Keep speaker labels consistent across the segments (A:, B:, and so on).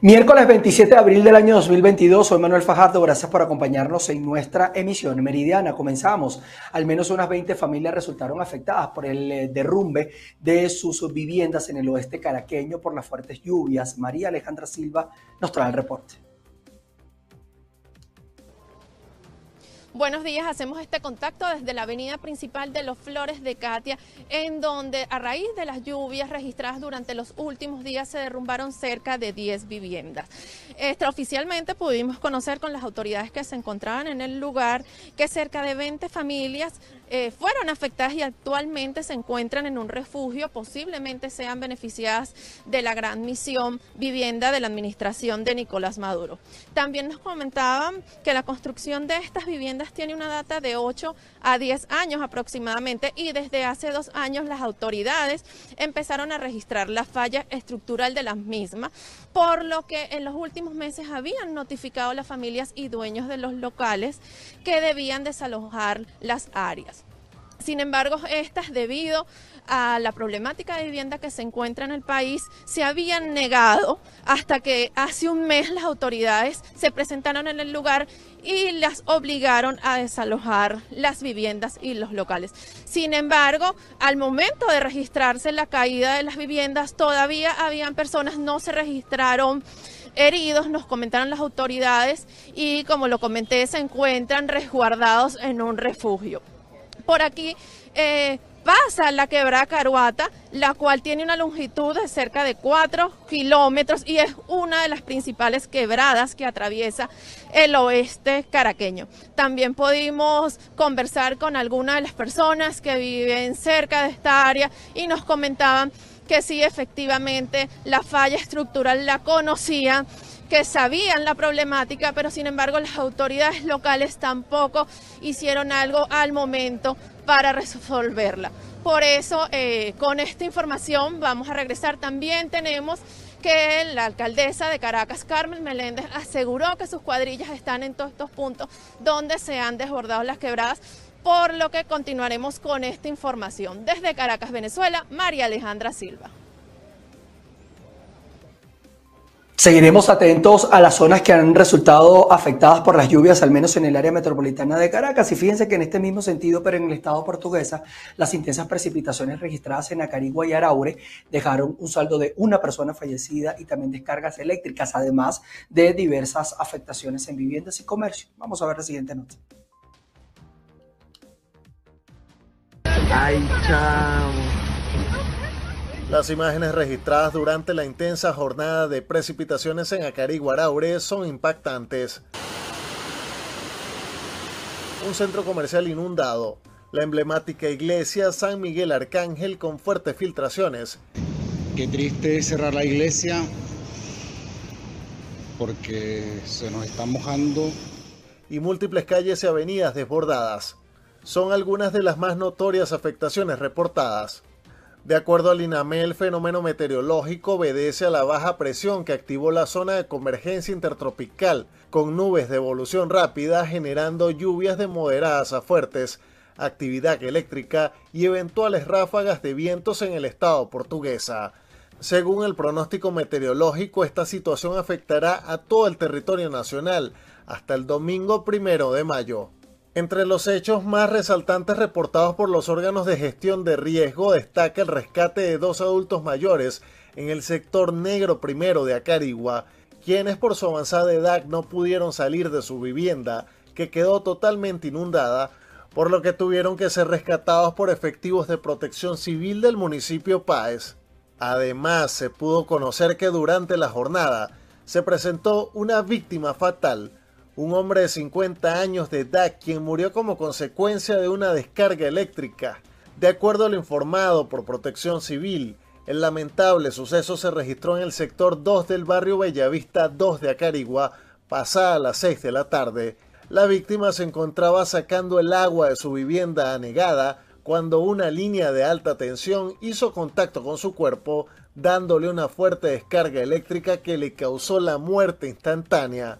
A: Miércoles 27 de abril del año 2022, soy Manuel Fajardo, gracias por acompañarnos en nuestra emisión meridiana. Comenzamos. Al menos unas 20 familias resultaron afectadas por el eh, derrumbe de sus viviendas en el oeste caraqueño por las fuertes lluvias. María Alejandra Silva nos trae el reporte.
B: Buenos días, hacemos este contacto desde la avenida principal de Los Flores de Katia, en donde a raíz de las lluvias registradas durante los últimos días se derrumbaron cerca de 10 viviendas. Extraoficialmente pudimos conocer con las autoridades que se encontraban en el lugar que cerca de 20 familias eh, fueron afectadas y actualmente se encuentran en un refugio, posiblemente sean beneficiadas de la gran misión vivienda de la administración de Nicolás Maduro. También nos comentaban que la construcción de estas viviendas tiene una data de 8 a 10 años aproximadamente y desde hace dos años las autoridades empezaron a registrar la falla estructural de las mismas, por lo que en los últimos meses habían notificado a las familias y dueños de los locales que debían desalojar las áreas. Sin embargo, estas, debido a la problemática de vivienda que se encuentra en el país, se habían negado hasta que hace un mes las autoridades se presentaron en el lugar y las obligaron a desalojar las viviendas y los locales. Sin embargo, al momento de registrarse la caída de las viviendas, todavía habían personas, no se registraron heridos, nos comentaron las autoridades y como lo comenté, se encuentran resguardados en un refugio por aquí eh, pasa la quebrada Caruata, la cual tiene una longitud de cerca de 4 kilómetros y es una de las principales quebradas que atraviesa el oeste caraqueño. También pudimos conversar con algunas de las personas que viven cerca de esta área y nos comentaban que sí, efectivamente, la falla estructural la conocían que sabían la problemática, pero sin embargo las autoridades locales tampoco hicieron algo al momento para resolverla. Por eso, eh, con esta información vamos a regresar. También tenemos que la alcaldesa de Caracas, Carmen Meléndez, aseguró que sus cuadrillas están en todos estos puntos donde se han desbordado las quebradas, por lo que continuaremos con esta información. Desde Caracas, Venezuela, María Alejandra Silva.
A: Seguiremos atentos a las zonas que han resultado afectadas por las lluvias, al menos en el área metropolitana de Caracas. Y fíjense que en este mismo sentido, pero en el estado portuguesa, las intensas precipitaciones registradas en Acarigua y Araure dejaron un saldo de una persona fallecida y también descargas eléctricas, además de diversas afectaciones en viviendas y comercio. Vamos a ver la siguiente nota.
C: Ay, chao.
D: Las imágenes registradas durante la intensa jornada de precipitaciones en Acariguaraure son impactantes. Un centro comercial inundado, la emblemática iglesia San Miguel Arcángel con fuertes filtraciones.
E: Qué triste cerrar la iglesia porque se nos está mojando.
D: Y múltiples calles y avenidas desbordadas. Son algunas de las más notorias afectaciones reportadas. De acuerdo al INAME, el fenómeno meteorológico obedece a la baja presión que activó la zona de convergencia intertropical, con nubes de evolución rápida generando lluvias de moderadas a fuertes, actividad eléctrica y eventuales ráfagas de vientos en el estado portuguesa. Según el pronóstico meteorológico, esta situación afectará a todo el territorio nacional hasta el domingo primero de mayo. Entre los hechos más resaltantes reportados por los órganos de gestión de riesgo destaca el rescate de dos adultos mayores en el sector negro primero de Acarigua, quienes por su avanzada edad no pudieron salir de su vivienda, que quedó totalmente inundada, por lo que tuvieron que ser rescatados por efectivos de protección civil del municipio Páez. Además, se pudo conocer que durante la jornada se presentó una víctima fatal, un hombre de 50 años de edad quien murió como consecuencia de una descarga eléctrica. De acuerdo a lo informado por Protección Civil, el lamentable suceso se registró en el sector 2 del barrio Bellavista 2 de Acarigua, pasada las 6 de la tarde. La víctima se encontraba sacando el agua de su vivienda anegada cuando una línea de alta tensión hizo contacto con su cuerpo, dándole una fuerte descarga eléctrica que le causó la muerte instantánea.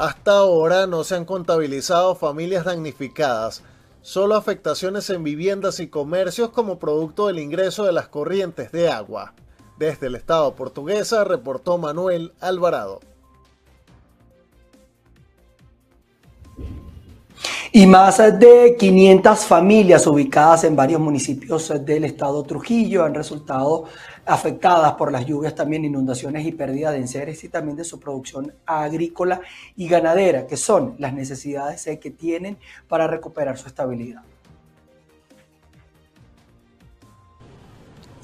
D: Hasta ahora no se han contabilizado familias damnificadas, solo afectaciones en viviendas y comercios como producto del ingreso de las corrientes de agua. Desde el estado portuguesa reportó Manuel Alvarado.
A: Y más de 500 familias ubicadas en varios municipios del estado Trujillo han resultado afectadas por las lluvias, también inundaciones y pérdida de enseres y también de su producción agrícola y ganadera, que son las necesidades que tienen para recuperar su estabilidad.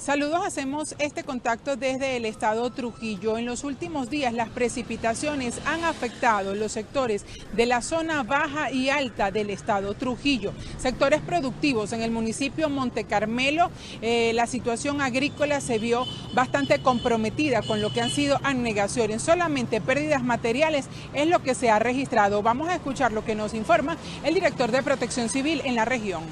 C: Saludos, hacemos este contacto desde el estado Trujillo. En los últimos días las precipitaciones han afectado los sectores de la zona baja y alta del estado Trujillo. Sectores productivos en el municipio Monte Carmelo, eh, la situación agrícola se vio bastante comprometida con lo que han sido anegaciones. Solamente pérdidas materiales es lo que se ha registrado. Vamos a escuchar lo que nos informa el director de Protección Civil en la región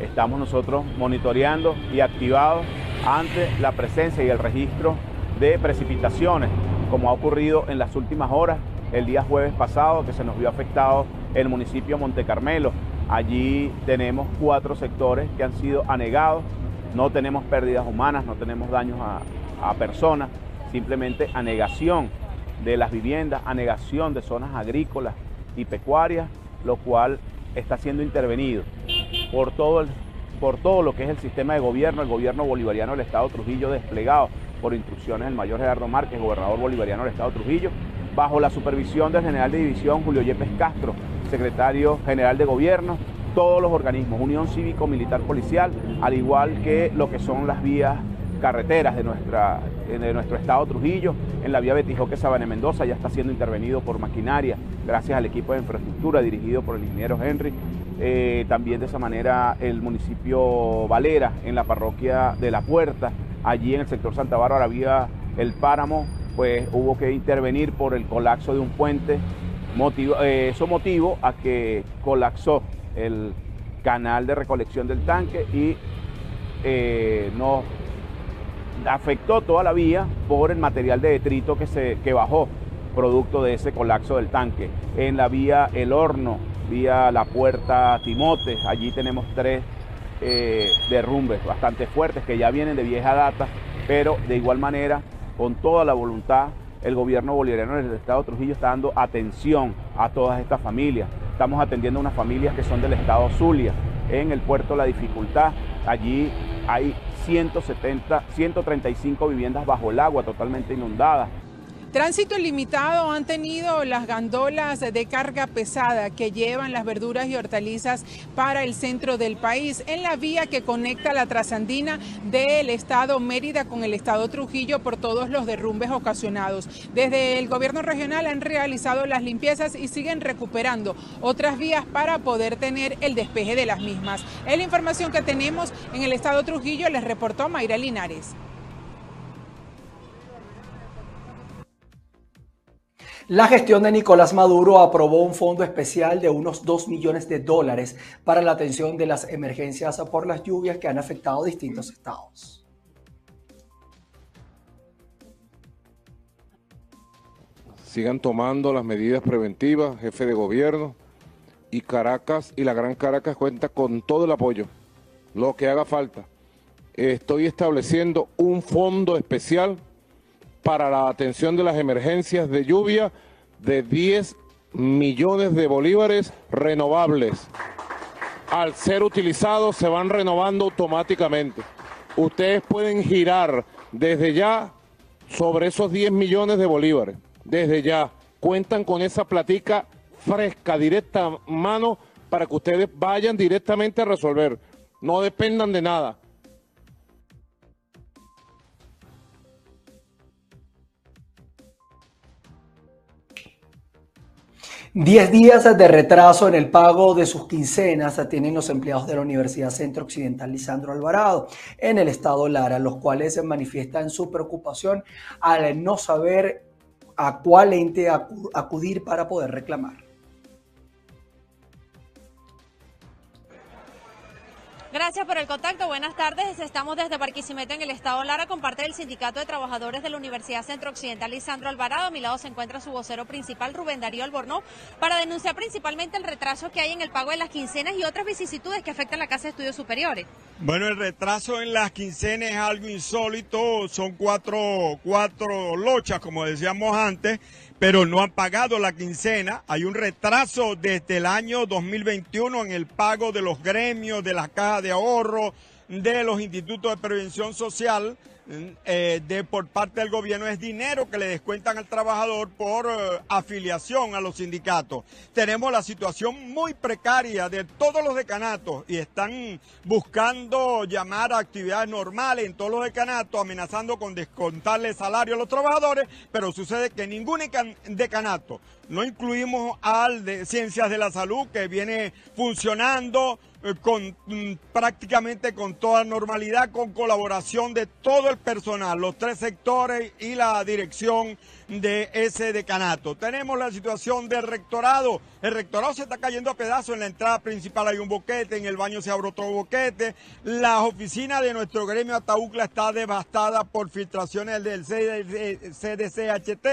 F: estamos nosotros monitoreando y activados ante la presencia y el registro de precipitaciones, como ha ocurrido en las últimas horas, el día jueves pasado, que se nos vio afectado el municipio Monte Carmelo. Allí tenemos cuatro sectores que han sido anegados, no tenemos pérdidas humanas, no tenemos daños a, a personas, simplemente anegación de las viviendas, anegación de zonas agrícolas y pecuarias, lo cual está siendo intervenido por todo, el, por todo lo que es el sistema de gobierno, el gobierno bolivariano del Estado Trujillo desplegado por instrucciones del mayor Gerardo Márquez, gobernador bolivariano del Estado Trujillo, bajo la supervisión del general de división Julio Yepes Castro, secretario general de gobierno, todos los organismos, Unión Cívico Militar Policial, al igual que lo que son las vías carreteras de, nuestra, de nuestro estado Trujillo, en la vía Betijoque Sabana Mendoza ya está siendo intervenido por maquinaria, gracias al equipo de infraestructura dirigido por el ingeniero Henry. Eh, también de esa manera el municipio Valera, en la parroquia de La Puerta, allí en el sector Santa Bárbara había el páramo, pues hubo que intervenir por el colapso de un puente. Motivo, eh, eso motivo a que colapsó el canal de recolección del tanque y eh, nos afectó toda la vía por el material de detrito que, se, que bajó producto de ese colapso del tanque. En la vía El Horno, vía La Puerta Timote, allí tenemos tres eh, derrumbes bastante fuertes que ya vienen de vieja data, pero de igual manera, con toda la voluntad, el gobierno bolivariano del Estado de Trujillo está dando atención a todas estas familias. Estamos atendiendo a unas familias que son del Estado Zulia. En el puerto La Dificultad, allí hay 170, 135 viviendas bajo el agua, totalmente inundadas.
C: Tránsito ilimitado han tenido las gandolas de carga pesada que llevan las verduras y hortalizas para el centro del país en la vía que conecta la trasandina del estado Mérida con el estado Trujillo por todos los derrumbes ocasionados. Desde el gobierno regional han realizado las limpiezas y siguen recuperando otras vías para poder tener el despeje de las mismas. Es la información que tenemos en el estado Trujillo, les reportó Mayra Linares.
A: La gestión de Nicolás Maduro aprobó un fondo especial de unos 2 millones de dólares para la atención de las emergencias por las lluvias que han afectado distintos estados.
G: Sigan tomando las medidas preventivas, jefe de gobierno, y Caracas y la Gran Caracas cuenta con todo el apoyo, lo que haga falta. Estoy estableciendo un fondo especial para la atención de las emergencias de lluvia de 10 millones de bolívares renovables. Al ser utilizados se van renovando automáticamente. Ustedes pueden girar desde ya sobre esos 10 millones de bolívares. Desde ya cuentan con esa platica fresca, directa mano, para que ustedes vayan directamente a resolver. No dependan de nada.
A: Diez días de retraso en el pago de sus quincenas tienen los empleados de la Universidad Centro Occidental Lisandro Alvarado en el estado Lara, los cuales manifiestan su preocupación al no saber a cuál ente acudir para poder reclamar.
H: Gracias por el contacto. Buenas tardes. Estamos desde Barquisimeto en el estado Lara con parte del Sindicato de Trabajadores de la Universidad Centro Occidental, Lisandro Alvarado. A mi lado se encuentra su vocero principal, Rubén Darío Albornoz, para denunciar principalmente el retraso que hay en el pago de las quincenas y otras vicisitudes que afectan la Casa de Estudios Superiores.
I: Bueno, el retraso en las quincenas es algo insólito. Son cuatro, cuatro lochas, como decíamos antes pero no han pagado la quincena. Hay un retraso desde el año 2021 en el pago de los gremios, de la caja de ahorro, de los institutos de prevención social. Eh, de por parte del gobierno es dinero que le descuentan al trabajador por eh, afiliación a los sindicatos. Tenemos la situación muy precaria de todos los decanatos y están buscando llamar a actividades normales en todos los decanatos, amenazando con descontarle salario a los trabajadores, pero sucede que ningún decanato, no incluimos al de Ciencias de la Salud que viene funcionando con mm, prácticamente con toda normalidad, con colaboración de todo el personal, los tres sectores y la dirección de ese decanato. Tenemos la situación del rectorado. El rectorado se está cayendo a pedazos. En la entrada principal hay un boquete, en el baño se abre otro boquete. La oficina de nuestro gremio Ataúcla está devastada por filtraciones del CDCHT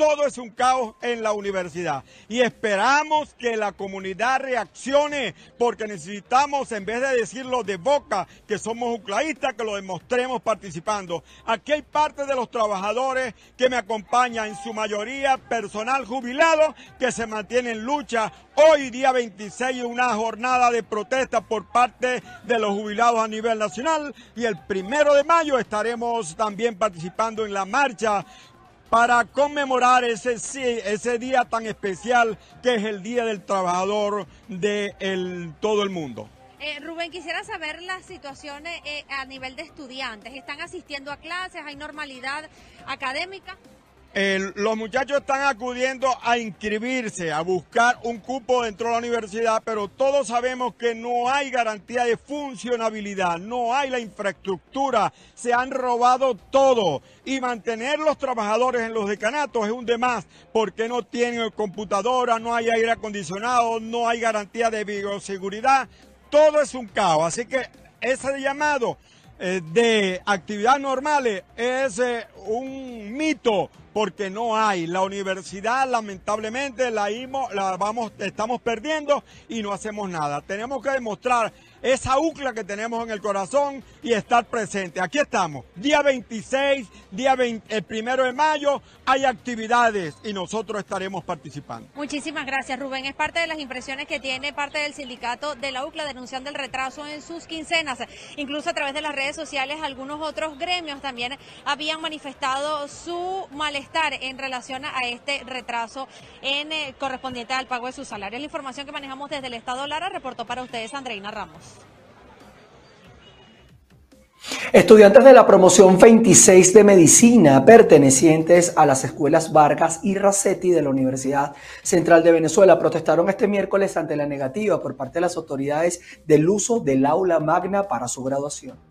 I: todo es un caos en la universidad. Y esperamos que la comunidad reaccione porque necesitamos, en vez de decirlo de boca, que somos uclaístas, que lo demostremos participando. Aquí hay parte de los trabajadores que me acompañan, en su mayoría personal jubilado, que se mantiene en lucha. Hoy, día 26, una jornada de protesta por parte de los jubilados a nivel nacional. Y el primero de mayo estaremos también participando en la marcha para conmemorar ese, ese día tan especial que es el Día del Trabajador de todo el mundo.
H: Eh, Rubén, quisiera saber las situaciones eh, a nivel de estudiantes. ¿Están asistiendo a clases? ¿Hay normalidad académica?
I: Los muchachos están acudiendo a inscribirse, a buscar un cupo dentro de la universidad, pero todos sabemos que no hay garantía de funcionabilidad, no hay la infraestructura, se han robado todo. Y mantener los trabajadores en los decanatos es un demás porque no tienen computadora, no hay aire acondicionado, no hay garantía de bioseguridad, todo es un caos, así que ese llamado eh, de actividades normales es eh, un mito porque no hay. La universidad lamentablemente la, la vamos, estamos perdiendo y no hacemos nada. Tenemos que demostrar esa UCLA que tenemos en el corazón y estar presente. Aquí estamos, día 26, día el primero de mayo, hay actividades y nosotros estaremos participando.
H: Muchísimas gracias, Rubén. Es parte de las impresiones que tiene parte del sindicato de la UCLA denunciando el retraso en sus quincenas. Incluso a través de las redes sociales, algunos otros gremios también habían manifestado su malestar en relación a este retraso en eh, correspondiente al pago de sus salarios. La información que manejamos desde el Estado Lara reportó para ustedes Andreina Ramos.
A: Estudiantes de la promoción 26 de medicina pertenecientes a las escuelas Vargas y Racetti de la Universidad Central de Venezuela protestaron este miércoles ante la negativa por parte de las autoridades del uso del aula magna para su graduación.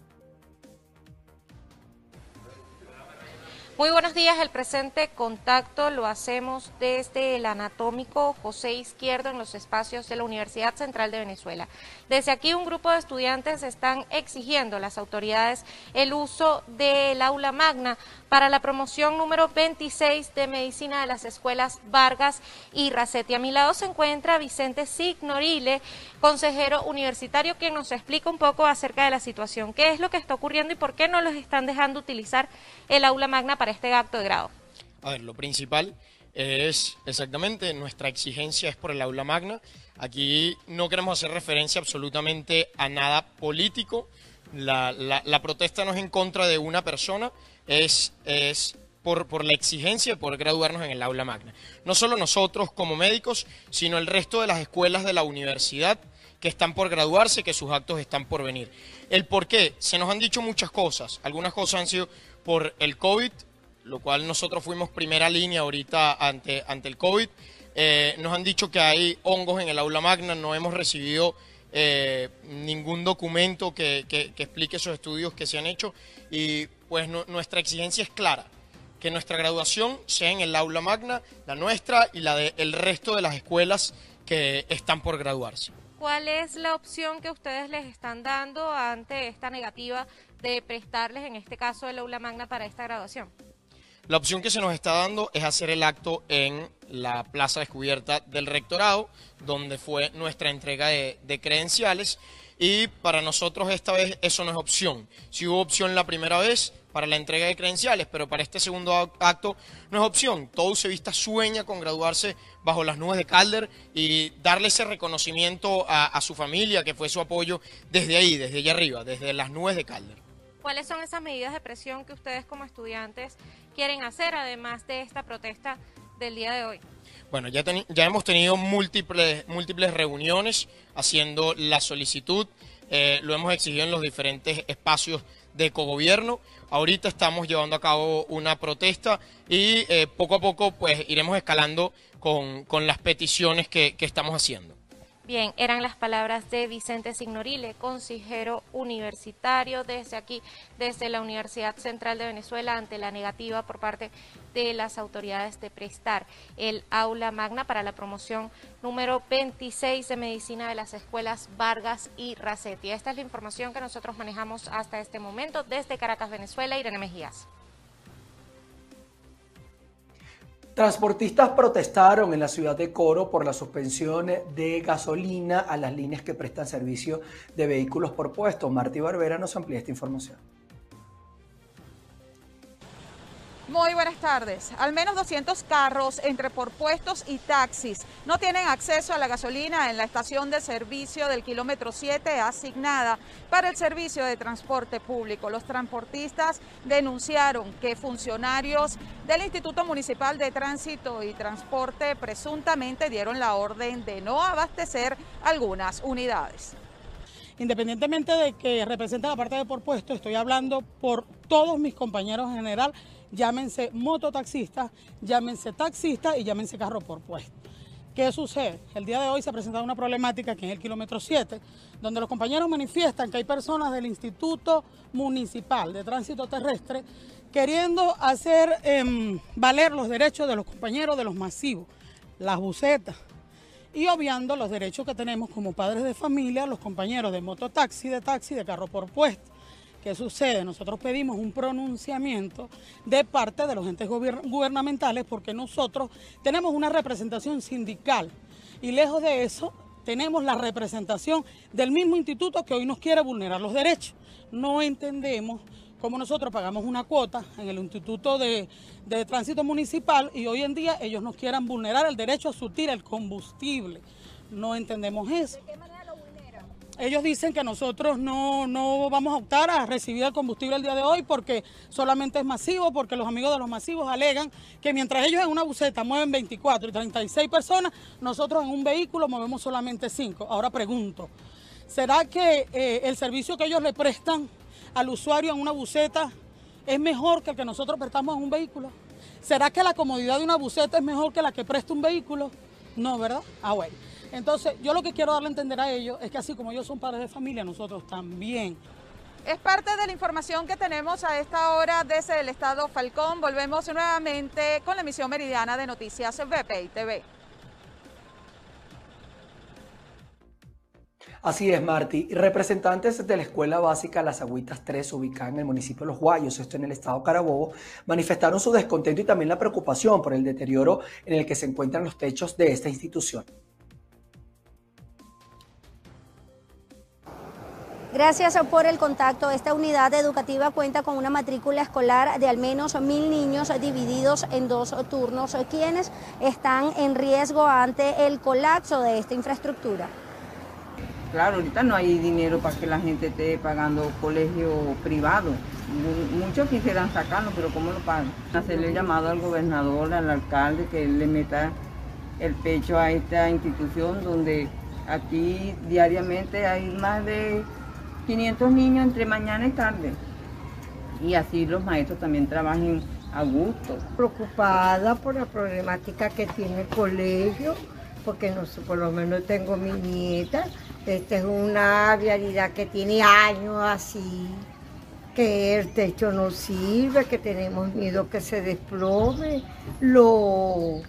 J: Muy buenos días, el presente contacto lo hacemos desde el anatómico José Izquierdo en los espacios de la Universidad Central de Venezuela. Desde aquí un grupo de estudiantes están exigiendo a las autoridades el uso del aula magna para la promoción número 26 de medicina de las escuelas Vargas y Racetti. A mi lado se encuentra Vicente Signorile, consejero universitario, quien nos explica un poco acerca de la situación, qué es lo que está ocurriendo y por qué no los están dejando utilizar el aula magna para este acto de grado?
K: A ver, lo principal es exactamente nuestra exigencia es por el aula magna. Aquí no queremos hacer referencia absolutamente a nada político. La, protesta no es en contra de una persona, es, es por, por, la exigencia de poder graduarnos en el aula magna. No solo nosotros como médicos, sino el resto de las escuelas de la universidad que están por graduarse, que sus actos están por venir. El por qué, se nos han dicho muchas cosas. Algunas cosas han sido por el COVID, lo cual nosotros fuimos primera línea ahorita ante, ante el COVID. Eh, nos han dicho que hay hongos en el aula magna, no hemos recibido eh, ningún documento que, explique esos estudios que se han hecho y pues nuestra exigencia es clara, que nuestra graduación sea en el aula magna, la nuestra y la del resto de las escuelas que están por graduarse.
J: ¿cuál es la opción que ustedes les están dando ante esta negativa de prestarles, en este caso, el aula magna para esta graduación?
K: La opción que se nos está dando es hacer el acto en la plaza descubierta del rectorado, donde fue nuestra entrega de, credenciales. Y para nosotros esta vez eso no es opción. Si hubo opción la primera vez para la entrega de credenciales, pero para este segundo acto no es opción. Todo Usevista sueña con graduarse bajo las nubes de Calder y darle ese reconocimiento a, a su familia, que fue su apoyo desde ahí, desde allá arriba, desde las nubes de Calder.
J: ¿Cuáles son esas medidas de presión que ustedes como estudiantes quieren hacer, además de esta protesta del día de hoy?
K: Bueno, ya, ya hemos tenido múltiples, múltiples reuniones haciendo la solicitud, eh, lo hemos exigido en los diferentes espacios de cogobierno. Ahorita estamos llevando a cabo una protesta y eh, poco a poco pues iremos escalando con, las peticiones que estamos haciendo.
J: Bien, eran las palabras de Vicente Signorile, consejero universitario desde aquí, desde la Universidad Central de Venezuela, ante la negativa por parte de las autoridades de prestar el aula magna para la promoción número 26 de medicina de las escuelas Vargas y Racetti. Esta es la información que nosotros manejamos hasta este momento desde Caracas, Venezuela. Irene Mejías.
A: Transportistas protestaron en la ciudad de Coro por la suspensión de gasolina a las líneas que prestan servicio de vehículos por puesto. Martí Barbera nos amplía esta información.
L: Muy buenas tardes. Al menos 200 carros entre por puestos y taxis no tienen acceso a la gasolina en la estación de servicio del kilómetro 7 asignada para el servicio de transporte público. Los transportistas denunciaron que funcionarios del Instituto Municipal de Tránsito y Transporte presuntamente dieron la orden de no abastecer algunas unidades
M: independientemente de que represente la parte de por puesto, estoy hablando por todos mis compañeros en general, llámense mototaxistas, llámense taxistas y llámense carro por puesto. ¿Qué sucede? El día de hoy se ha presentado una problemática que es el kilómetro 7, donde los compañeros manifiestan que hay personas del Instituto Municipal de Tránsito Terrestre queriendo hacer em, valer los derechos de los compañeros de los masivos, las bucetas, y obviando los derechos que tenemos como padres de familia, los compañeros de mototaxi, de taxi, de carro por puesto. ¿Qué sucede? Nosotros pedimos un pronunciamiento de parte de los entes gubernamentales porque nosotros tenemos una representación sindical y lejos de eso tenemos la representación del mismo instituto que hoy nos quiere vulnerar los derechos. No entendemos cómo nosotros pagamos una cuota en el Instituto de, de Tránsito Municipal y hoy en día ellos nos quieran vulnerar el derecho a surtir el combustible. No entendemos eso. Ellos dicen que nosotros no, no vamos a optar a recibir el combustible el día de hoy porque solamente es masivo, porque los amigos de los masivos alegan que mientras ellos en una buceta mueven 24 y 36 personas, nosotros en un vehículo movemos solamente 5. Ahora pregunto, ¿será que eh, el servicio que ellos le prestan al usuario en una buceta es mejor que el que nosotros prestamos en un vehículo? ¿Será que la comodidad de una buceta es mejor que la que presta un vehículo? No, ¿verdad? Ah, bueno. Entonces, yo lo que quiero darle a entender a ellos es que así como ellos son padres de familia, nosotros también.
L: Es parte de la información que tenemos a esta hora desde el estado Falcón. Volvemos nuevamente con la emisión meridiana de Noticias BPI TV.
A: Así es, Marty. Representantes de la Escuela Básica Las Agüitas 3, ubicada en el municipio de Los Guayos, esto en el estado Carabobo, manifestaron su descontento y también la preocupación por el deterioro en el que se encuentran los techos de esta institución.
N: Gracias por el contacto. Esta unidad educativa cuenta con una matrícula escolar de al menos mil niños divididos en dos turnos, quienes están en riesgo ante el colapso de esta infraestructura.
O: Claro, ahorita no hay dinero para que la gente esté pagando colegio privado. Muchos quisieran sacarlo, pero ¿cómo lo pagan? Hacerle llamado al gobernador, al alcalde, que le meta el pecho a esta institución donde aquí diariamente hay más de 500 niños entre mañana y tarde. Y así los maestros también trabajen a gusto.
P: Preocupada por la problemática que tiene el colegio, porque no sé, por lo menos tengo mi nieta. Esta es una vialidad que tiene años así, que el techo no sirve, que tenemos miedo que se desplome. Lo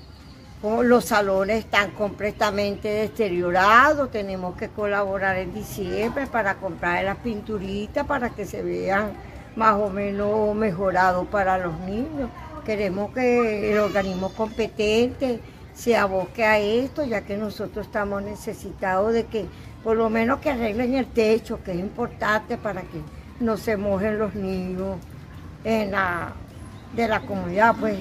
P: los salones están completamente deteriorados, tenemos que colaborar en diciembre para comprar las pinturitas para que se vean más o menos mejorados para los niños. Queremos que el organismo competente se aboque a esto, ya que nosotros estamos necesitados de que por lo menos que arreglen el techo, que es importante para que no se mojen los niños en la, de la comunidad. Pues.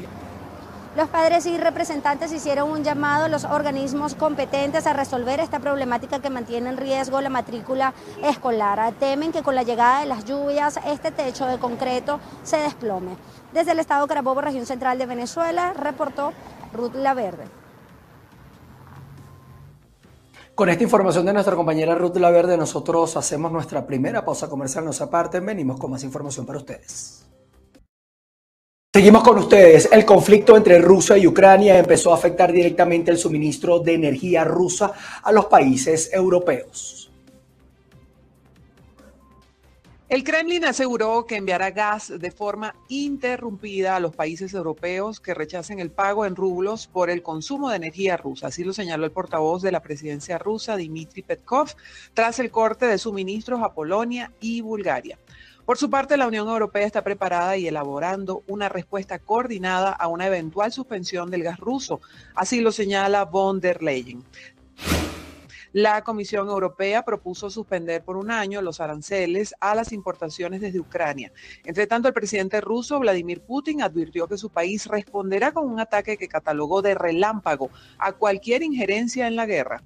N: Los padres y representantes hicieron un llamado a los organismos competentes a resolver esta problemática que mantiene en riesgo la matrícula escolar. Temen que con la llegada de las lluvias este techo de concreto se desplome. Desde el estado Carabobo, región central de Venezuela, reportó Ruth Laverde.
A: Con esta información de nuestra compañera Ruth Laverde, nosotros hacemos nuestra primera pausa comercial. No se aparten, venimos con más información para ustedes. Seguimos con ustedes. El conflicto entre Rusia y Ucrania empezó a afectar directamente el suministro de energía rusa a los países europeos.
Q: El Kremlin aseguró que enviará gas de forma interrumpida a los países europeos que rechacen el pago en rublos por el consumo de energía rusa. Así lo señaló el portavoz de la presidencia rusa, Dmitry Petkov, tras el corte de suministros a Polonia y Bulgaria. Por su parte, la Unión Europea está preparada y elaborando una respuesta coordinada a una eventual suspensión del gas ruso. Así lo señala von der Leyen. La Comisión Europea propuso suspender por un año los aranceles a las importaciones desde Ucrania. Entre tanto, el presidente ruso Vladimir Putin advirtió que su país responderá con un ataque que catalogó de relámpago a cualquier injerencia en la guerra.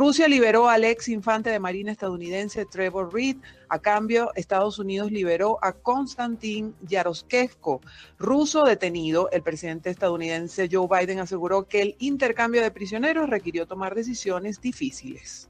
Q: Rusia liberó al ex infante de Marina estadounidense Trevor Reed. A cambio, Estados Unidos liberó a Konstantin Yaroshevko, ruso detenido. El presidente estadounidense Joe Biden aseguró que el intercambio de prisioneros requirió tomar decisiones difíciles.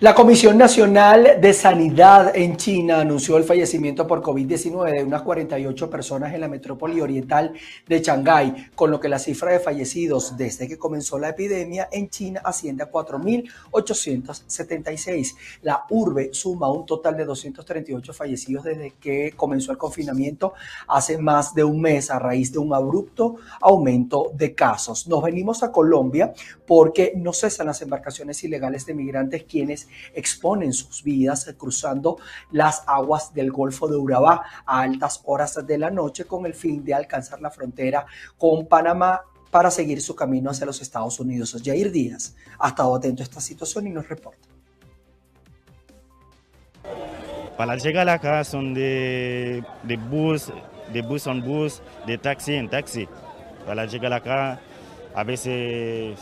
A: La Comisión Nacional de Sanidad en China anunció el fallecimiento por COVID-19 de unas 48 personas en la metrópoli oriental de Shanghái, con lo que la cifra de fallecidos desde que comenzó la epidemia en China asciende a 4.876. La urbe suma un total de 238 fallecidos desde que comenzó el confinamiento hace más de un mes a raíz de un abrupto aumento de casos. Nos venimos a Colombia porque no cesan las embarcaciones ilegales de migrantes quienes exponen sus vidas cruzando las aguas del Golfo de Urabá a altas horas de la noche con el fin de alcanzar la frontera con Panamá para seguir su camino hacia los Estados Unidos. Jair Díaz ha estado atento a esta situación y nos reporta.
R: Para llegar acá son de, de bus, de bus en bus, de taxi en taxi. Para llegar acá a veces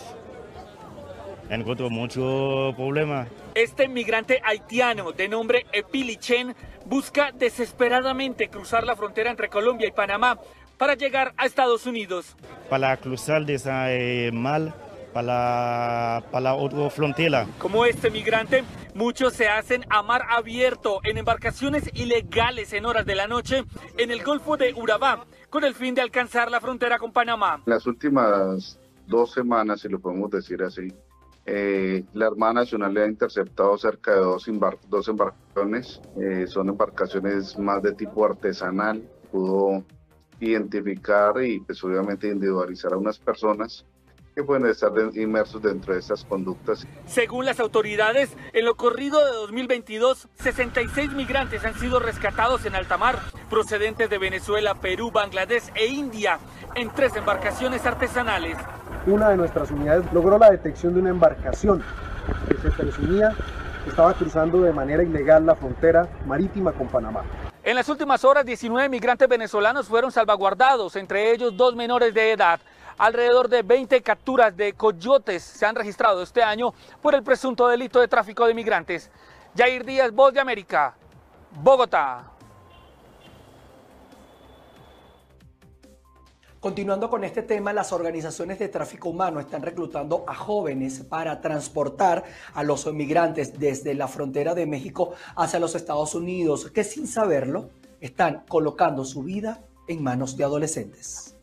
R: encuentro mucho problema.
S: Este migrante haitiano de nombre Epilichen busca desesperadamente cruzar la frontera entre Colombia y Panamá para llegar a Estados Unidos.
R: Para cruzar de esa eh, mal para, para la otra frontera.
S: Como este migrante, muchos se hacen a mar abierto en embarcaciones ilegales en horas de la noche en el Golfo de Urabá con el fin de alcanzar la frontera con Panamá.
T: Las últimas dos semanas, si lo podemos decir así, eh, la Armada Nacional le ha interceptado cerca de dos, dos embarcaciones. Eh, son embarcaciones más de tipo artesanal. Pudo identificar y pues obviamente individualizar a unas personas que pueden estar inmersos dentro de estas conductas.
S: Según las autoridades, en lo corrido de 2022, 66 migrantes han sido rescatados en alta mar, procedentes de Venezuela, Perú, Bangladesh e India, en tres embarcaciones artesanales
U: una de nuestras unidades logró la detección de una embarcación que se presumía estaba cruzando de manera ilegal la frontera marítima con Panamá.
S: En las últimas horas, 19 migrantes venezolanos fueron salvaguardados, entre ellos dos menores de edad. Alrededor de 20 capturas de coyotes se han registrado este año por el presunto delito de tráfico de migrantes. Jair Díaz, Voz de América, Bogotá.
A: Continuando con este tema, las organizaciones de tráfico humano están reclutando a jóvenes para transportar a los inmigrantes desde la frontera de México hacia los Estados Unidos, que sin saberlo están colocando su vida en manos de adolescentes.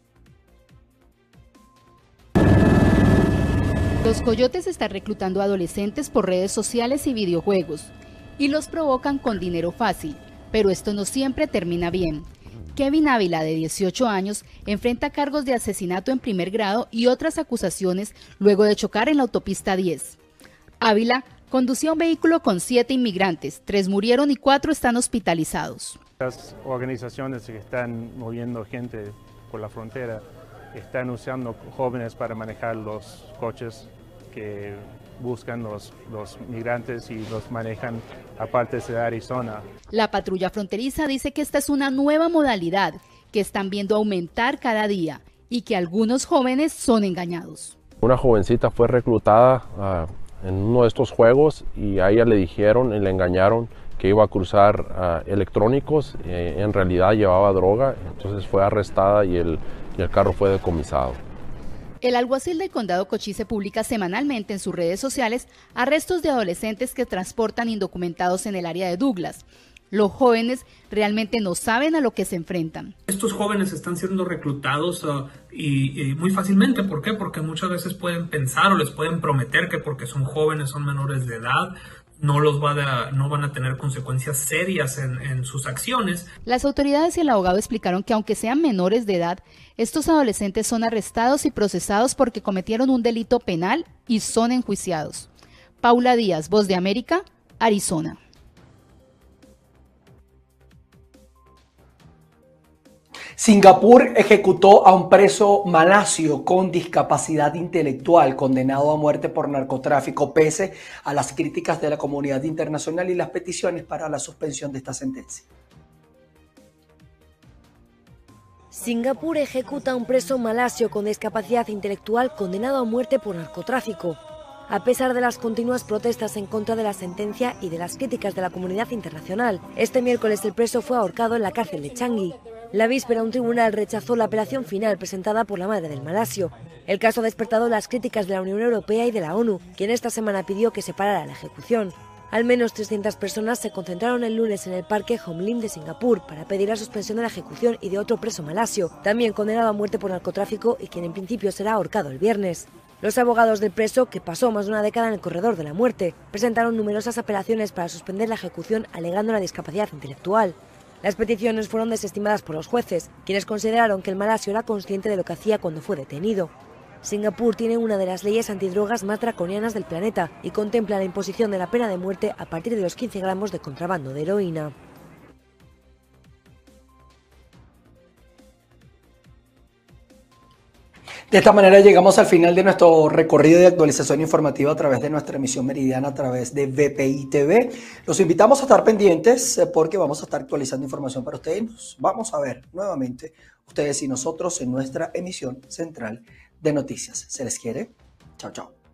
V: Los coyotes están reclutando adolescentes por redes sociales y videojuegos y los provocan con dinero fácil pero esto no siempre termina bien. Kevin Ávila, de 18 años, enfrenta cargos de asesinato en primer grado y otras acusaciones luego de chocar en la autopista 10. Ávila conducía un vehículo con siete inmigrantes, tres murieron y cuatro están hospitalizados.
W: Las organizaciones que están moviendo gente por la frontera están usando jóvenes para manejar los coches que buscan los, los migrantes y los manejan a partes de Arizona.
V: La patrulla fronteriza dice que esta es una nueva modalidad que están viendo aumentar cada día y que algunos jóvenes son engañados.
X: Una jovencita fue reclutada uh, en uno de estos juegos y a ella le dijeron y le engañaron que iba a cruzar uh, electrónicos, eh, en realidad llevaba droga, entonces fue arrestada y el, y el carro fue decomisado.
V: El alguacil del condado Cochise publica semanalmente en sus redes sociales arrestos de adolescentes que transportan indocumentados en el área de Douglas. Los jóvenes realmente no saben a lo que se enfrentan.
Y: Estos jóvenes están siendo reclutados uh, y, y, muy fácilmente. ¿Por qué? Porque muchas veces pueden pensar o les pueden prometer que porque son jóvenes, son menores de edad, no, los va a, no van a tener consecuencias serias en, en, sus acciones.
V: Las autoridades y el abogado explicaron que aunque sean menores de edad, estos adolescentes son arrestados y procesados porque cometieron un delito penal y son enjuiciados. Paula Díaz, Voz de América, Arizona.
A: Singapur ejecutó a un preso malasio con discapacidad intelectual condenado a muerte por narcotráfico pese a las críticas de la comunidad internacional y las peticiones para la suspensión de esta sentencia.
Z: Singapur ejecuta a un preso malasio con discapacidad intelectual condenado a muerte por narcotráfico. A pesar de las continuas protestas en contra de la sentencia y de las críticas de la comunidad internacional, este miércoles el preso fue ahorcado en la cárcel de Changi. La víspera, un tribunal rechazó la apelación final presentada por la madre del malasio. El caso ha despertado las críticas de la Unión Europea y de la ONU, quien esta semana pidió que se parara la ejecución. Al menos 300 personas se concentraron el lunes en el parque Lim de Singapur para pedir la suspensión de la ejecución y de otro preso malasio, también condenado a muerte por narcotráfico y quien en principio será ahorcado el viernes. Los abogados del preso, que pasó más de una década en el corredor de la muerte, presentaron numerosas apelaciones para suspender la ejecución alegando la discapacidad intelectual. Las peticiones fueron desestimadas por los jueces, quienes consideraron que el malasio era consciente de lo que hacía cuando fue detenido. Singapur tiene una de las leyes antidrogas más draconianas del planeta y contempla la imposición de la pena de muerte a partir de los 15 gramos de contrabando de heroína.
A: De esta manera llegamos al final de nuestro recorrido de actualización informativa a través de nuestra emisión meridiana a través de VPI TV. Los invitamos a estar pendientes eh, porque vamos a estar actualizando información para ustedes. Nos vamos a ver nuevamente ustedes y nosotros en nuestra emisión central de noticias. ¿Se les quiere? Chao, chao.